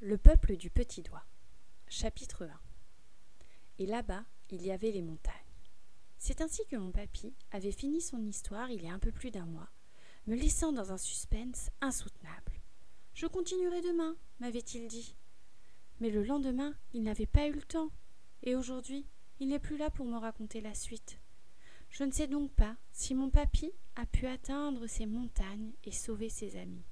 Le peuple du petit doigt. Chapitre 1 Et là-bas, il y avait les montagnes. C'est ainsi que mon papy avait fini son histoire il y a un peu plus d'un mois, me laissant dans un suspense insoutenable. Je continuerai demain, m'avait-il dit. Mais le lendemain, il n'avait pas eu le temps, et aujourd'hui, il n'est plus là pour me raconter la suite. Je ne sais donc pas si mon papy a pu atteindre ces montagnes et sauver ses amis.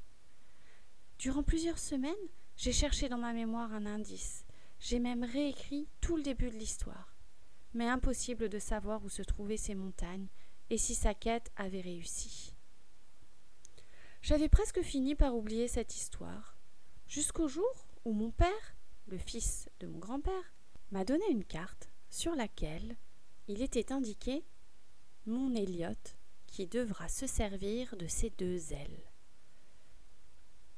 Durant plusieurs semaines, j'ai cherché dans ma mémoire un indice. J'ai même réécrit tout le début de l'histoire. Mais impossible de savoir où se trouvaient ces montagnes et si sa quête avait réussi. J'avais presque fini par oublier cette histoire, jusqu'au jour où mon père, le fils de mon grand-père, m'a donné une carte sur laquelle il était indiqué mon Elliot qui devra se servir de ses deux ailes.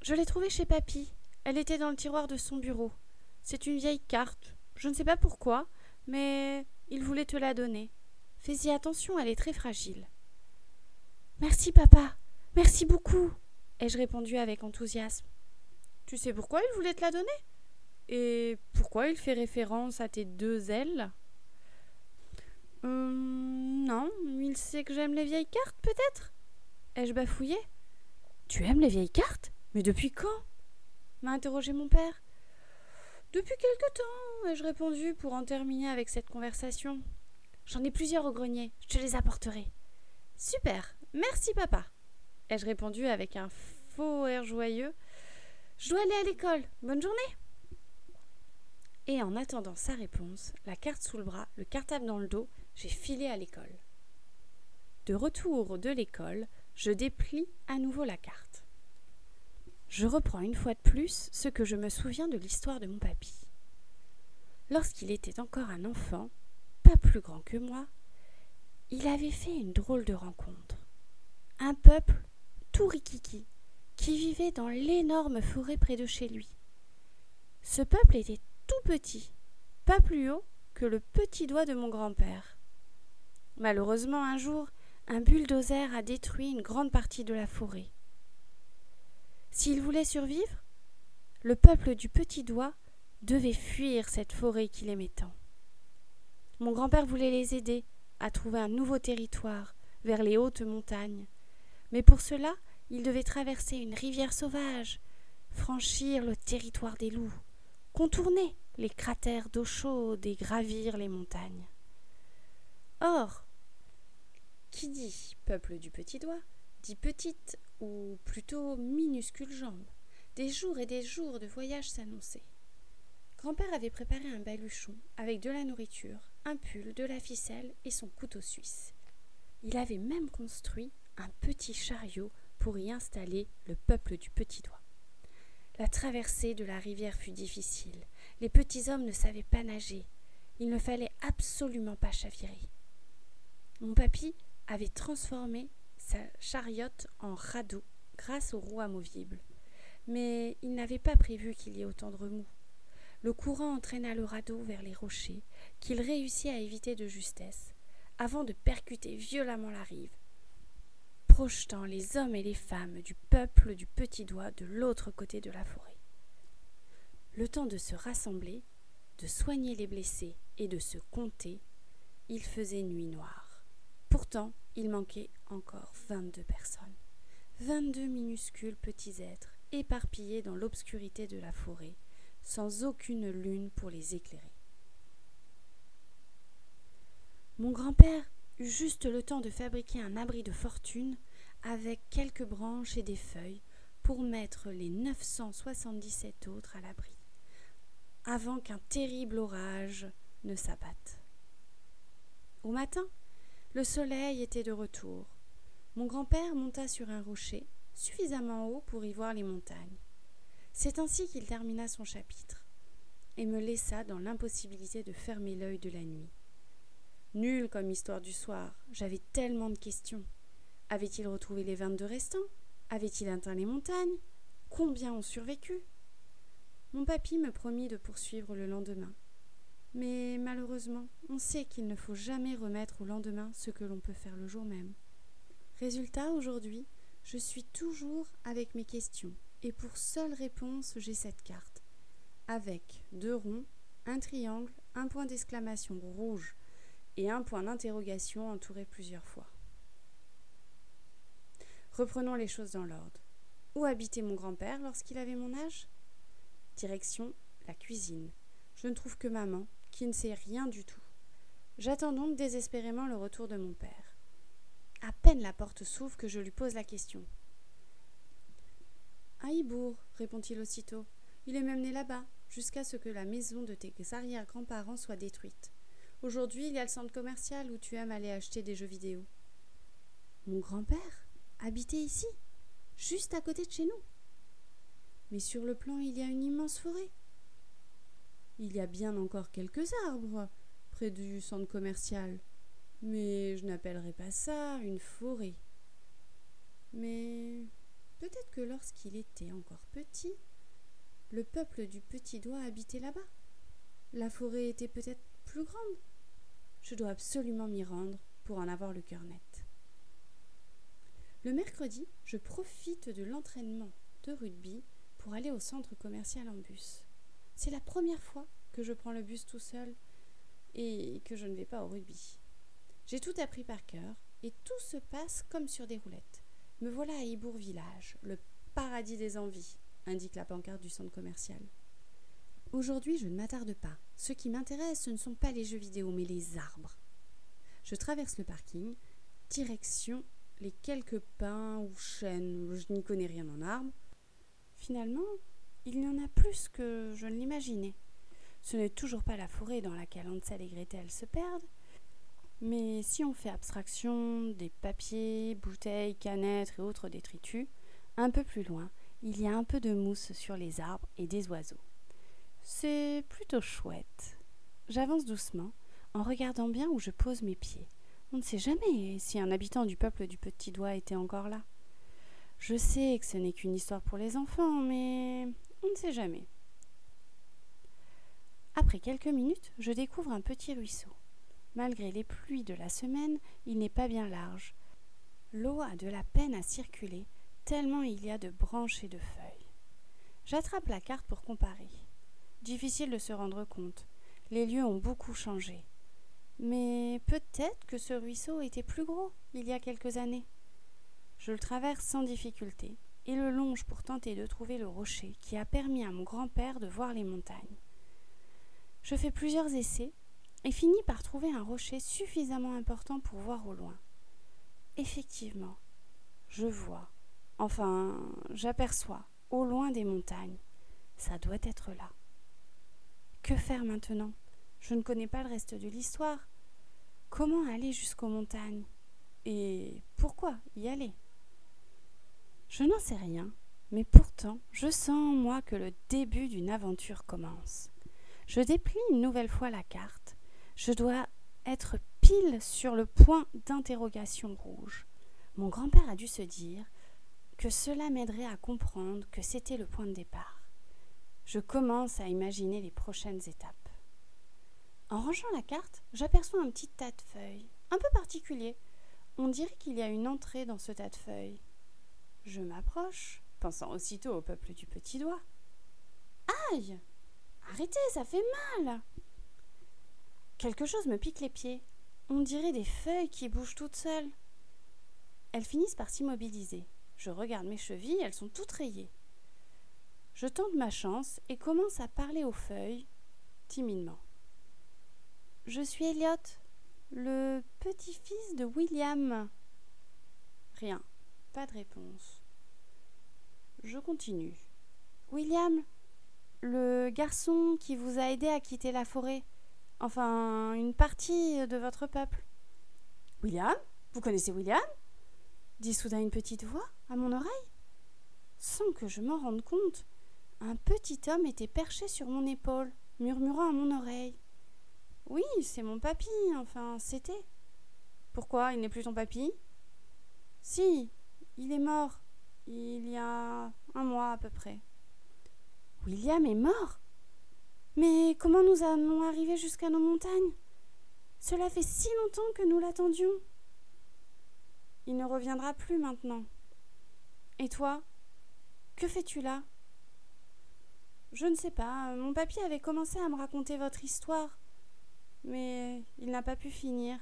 Je l'ai trouvée chez papy, elle était dans le tiroir de son bureau. C'est une vieille carte. Je ne sais pas pourquoi, mais il voulait te la donner. Fais-y attention, elle est très fragile. Merci, papa. Merci beaucoup, ai-je répondu avec enthousiasme. Tu sais pourquoi il voulait te la donner? Et pourquoi il fait référence à tes deux ailes? Hum, non, il sait que j'aime les vieilles cartes, peut-être? Ai-je bafouillé? Tu aimes les vieilles cartes? Mais depuis quand? M'a interrogé mon père. Depuis quelque temps, ai-je répondu pour en terminer avec cette conversation. J'en ai plusieurs au grenier, je te les apporterai. Super, merci papa, ai-je répondu avec un faux air joyeux. Je dois aller à l'école, bonne journée. Et en attendant sa réponse, la carte sous le bras, le cartable dans le dos, j'ai filé à l'école. De retour de l'école, je déplie à nouveau la carte. Je reprends une fois de plus ce que je me souviens de l'histoire de mon papy. Lorsqu'il était encore un enfant, pas plus grand que moi, il avait fait une drôle de rencontre. Un peuple tout rikiki qui vivait dans l'énorme forêt près de chez lui. Ce peuple était tout petit, pas plus haut que le petit doigt de mon grand-père. Malheureusement, un jour, un bulldozer a détruit une grande partie de la forêt. S'il voulait survivre, le peuple du petit doigt devait fuir cette forêt qu'il aimait tant. Mon grand-père voulait les aider à trouver un nouveau territoire vers les hautes montagnes, mais pour cela, il devait traverser une rivière sauvage, franchir le territoire des loups, contourner les cratères d'eau chaude et gravir les montagnes. Or, qui dit peuple du petit doigt dit petite ou plutôt minuscules jambes. Des jours et des jours de voyage s'annonçaient. Grand-père avait préparé un baluchon avec de la nourriture, un pull, de la ficelle et son couteau suisse. Il avait même construit un petit chariot pour y installer le peuple du petit doigt. La traversée de la rivière fut difficile. Les petits hommes ne savaient pas nager. Il ne fallait absolument pas chavirer. Mon papy avait transformé sa chariote en radeau grâce aux roues amovibles. Mais il n'avait pas prévu qu'il y ait autant de remous. Le courant entraîna le radeau vers les rochers, qu'il réussit à éviter de justesse, avant de percuter violemment la rive, projetant les hommes et les femmes du peuple du petit doigt de l'autre côté de la forêt. Le temps de se rassembler, de soigner les blessés et de se compter, il faisait nuit noire. Pourtant, il manquait encore vingt-deux personnes. Vingt-deux minuscules petits êtres éparpillés dans l'obscurité de la forêt, sans aucune lune pour les éclairer. Mon grand-père eut juste le temps de fabriquer un abri de fortune avec quelques branches et des feuilles pour mettre les 977 autres à l'abri, avant qu'un terrible orage ne s'abatte. Au matin, le soleil était de retour. Mon grand-père monta sur un rocher, suffisamment haut pour y voir les montagnes. C'est ainsi qu'il termina son chapitre, et me laissa dans l'impossibilité de fermer l'œil de la nuit. Nul comme histoire du soir, j'avais tellement de questions. Avait-il retrouvé les vingt-deux restants Avait-il atteint les montagnes? Combien ont survécu? Mon papy me promit de poursuivre le lendemain. Mais malheureusement, on sait qu'il ne faut jamais remettre au lendemain ce que l'on peut faire le jour même. Résultat, aujourd'hui, je suis toujours avec mes questions, et pour seule réponse j'ai cette carte. avec deux ronds, un triangle, un point d'exclamation rouge et un point d'interrogation entouré plusieurs fois. Reprenons les choses dans l'ordre. Où habitait mon grand-père lorsqu'il avait mon âge? Direction la cuisine. Je ne trouve que maman, qui ne sait rien du tout. J'attends donc désespérément le retour de mon père. À peine la porte s'ouvre que je lui pose la question. À Ibourg, répond-il aussitôt. Il est même né là-bas, jusqu'à ce que la maison de tes arrière-grands-parents soit détruite. Aujourd'hui, il y a le centre commercial où tu aimes aller acheter des jeux vidéo. Mon grand-père habitait ici, juste à côté de chez nous. Mais sur le plan, il y a une immense forêt. Il y a bien encore quelques arbres près du centre commercial, mais je n'appellerai pas ça une forêt. Mais peut-être que lorsqu'il était encore petit, le peuple du petit doigt habitait là-bas. La forêt était peut-être plus grande. Je dois absolument m'y rendre pour en avoir le cœur net. Le mercredi, je profite de l'entraînement de rugby pour aller au centre commercial en bus. C'est la première fois que je prends le bus tout seul et que je ne vais pas au rugby. J'ai tout appris par cœur et tout se passe comme sur des roulettes. Me voilà à Ibourg Village, le paradis des envies, indique la pancarte du centre commercial. Aujourd'hui, je ne m'attarde pas. Ce qui m'intéresse, ce ne sont pas les jeux vidéo, mais les arbres. Je traverse le parking, direction les quelques pins ou chênes, je n'y connais rien en arbres. Finalement, il y en a plus que je ne l'imaginais. Ce n'est toujours pas la forêt dans laquelle Hansel et Gretel se perdent, mais si on fait abstraction des papiers, bouteilles, canettes et autres détritus, un peu plus loin, il y a un peu de mousse sur les arbres et des oiseaux. C'est plutôt chouette. J'avance doucement, en regardant bien où je pose mes pieds. On ne sait jamais si un habitant du peuple du petit doigt était encore là. Je sais que ce n'est qu'une histoire pour les enfants, mais on ne sait jamais. Après quelques minutes, je découvre un petit ruisseau. Malgré les pluies de la semaine, il n'est pas bien large. L'eau a de la peine à circuler, tellement il y a de branches et de feuilles. J'attrape la carte pour comparer. Difficile de se rendre compte. Les lieux ont beaucoup changé. Mais peut-être que ce ruisseau était plus gros il y a quelques années. Je le traverse sans difficulté et le longe pour tenter de trouver le rocher qui a permis à mon grand-père de voir les montagnes. Je fais plusieurs essais et finis par trouver un rocher suffisamment important pour voir au loin. Effectivement, je vois, enfin j'aperçois, au loin des montagnes. Ça doit être là. Que faire maintenant? Je ne connais pas le reste de l'histoire. Comment aller jusqu'aux montagnes? Et pourquoi y aller? Je n'en sais rien, mais pourtant je sens en moi que le début d'une aventure commence. Je déplie une nouvelle fois la carte je dois être pile sur le point d'interrogation rouge. Mon grand-père a dû se dire que cela m'aiderait à comprendre que c'était le point de départ. Je commence à imaginer les prochaines étapes. En rangeant la carte, j'aperçois un petit tas de feuilles, un peu particulier. On dirait qu'il y a une entrée dans ce tas de feuilles. Je m'approche, pensant aussitôt au peuple du petit doigt. Aïe Arrêtez, ça fait mal Quelque chose me pique les pieds. On dirait des feuilles qui bougent toutes seules. Elles finissent par s'immobiliser. Je regarde mes chevilles, elles sont toutes rayées. Je tente ma chance et commence à parler aux feuilles, timidement. Je suis Elliot, le petit-fils de William. Rien, pas de réponse. Je continue. William, le garçon qui vous a aidé à quitter la forêt. Enfin, une partie de votre peuple. William? Vous connaissez William? Dit soudain une petite voix à mon oreille. Sans que je m'en rende compte, un petit homme était perché sur mon épaule, murmurant à mon oreille. Oui, c'est mon papy, enfin, c'était. Pourquoi il n'est plus ton papy? Si, il est mort, il y a un mois à peu près. William est mort mais comment nous allons arriver jusqu'à nos montagnes? Cela fait si longtemps que nous l'attendions. Il ne reviendra plus maintenant. Et toi Que fais-tu là? Je ne sais pas, mon papy avait commencé à me raconter votre histoire, mais il n'a pas pu finir.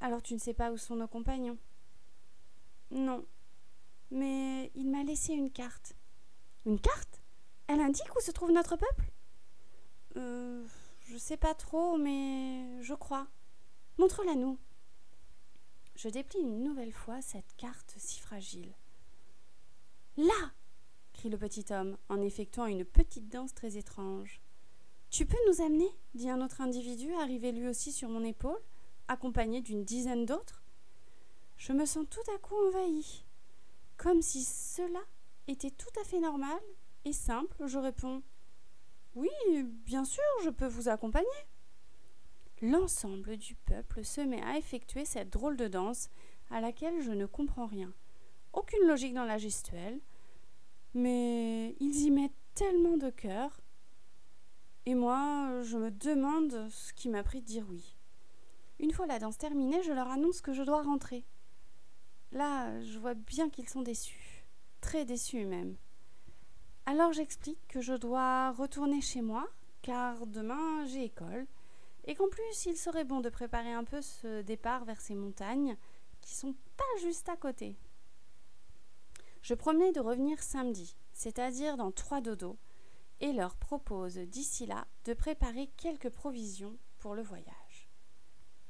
Alors tu ne sais pas où sont nos compagnons? Non, mais il m'a laissé une carte. Une carte? Elle indique où se trouve notre peuple? Euh. Je sais pas trop, mais je crois. Montre-la nous. Je déplie une nouvelle fois cette carte si fragile. Là crie le petit homme en effectuant une petite danse très étrange. Tu peux nous amener? dit un autre individu, arrivé lui aussi sur mon épaule, accompagné d'une dizaine d'autres. Je me sens tout à coup envahi. Comme si cela était tout à fait normal et simple, je réponds Oui, bien sûr, je peux vous accompagner. L'ensemble du peuple se met à effectuer cette drôle de danse à laquelle je ne comprends rien. Aucune logique dans la gestuelle, mais ils y mettent tellement de cœur. Et moi, je me demande ce qui m'a pris de dire oui. Une fois la danse terminée, je leur annonce que je dois rentrer. Là, je vois bien qu'ils sont déçus, très déçus même. Alors j'explique que je dois retourner chez moi, car demain j'ai école, et qu'en plus il serait bon de préparer un peu ce départ vers ces montagnes qui sont pas juste à côté. Je promets de revenir samedi, c'est-à-dire dans trois dodos, et leur propose d'ici là de préparer quelques provisions pour le voyage.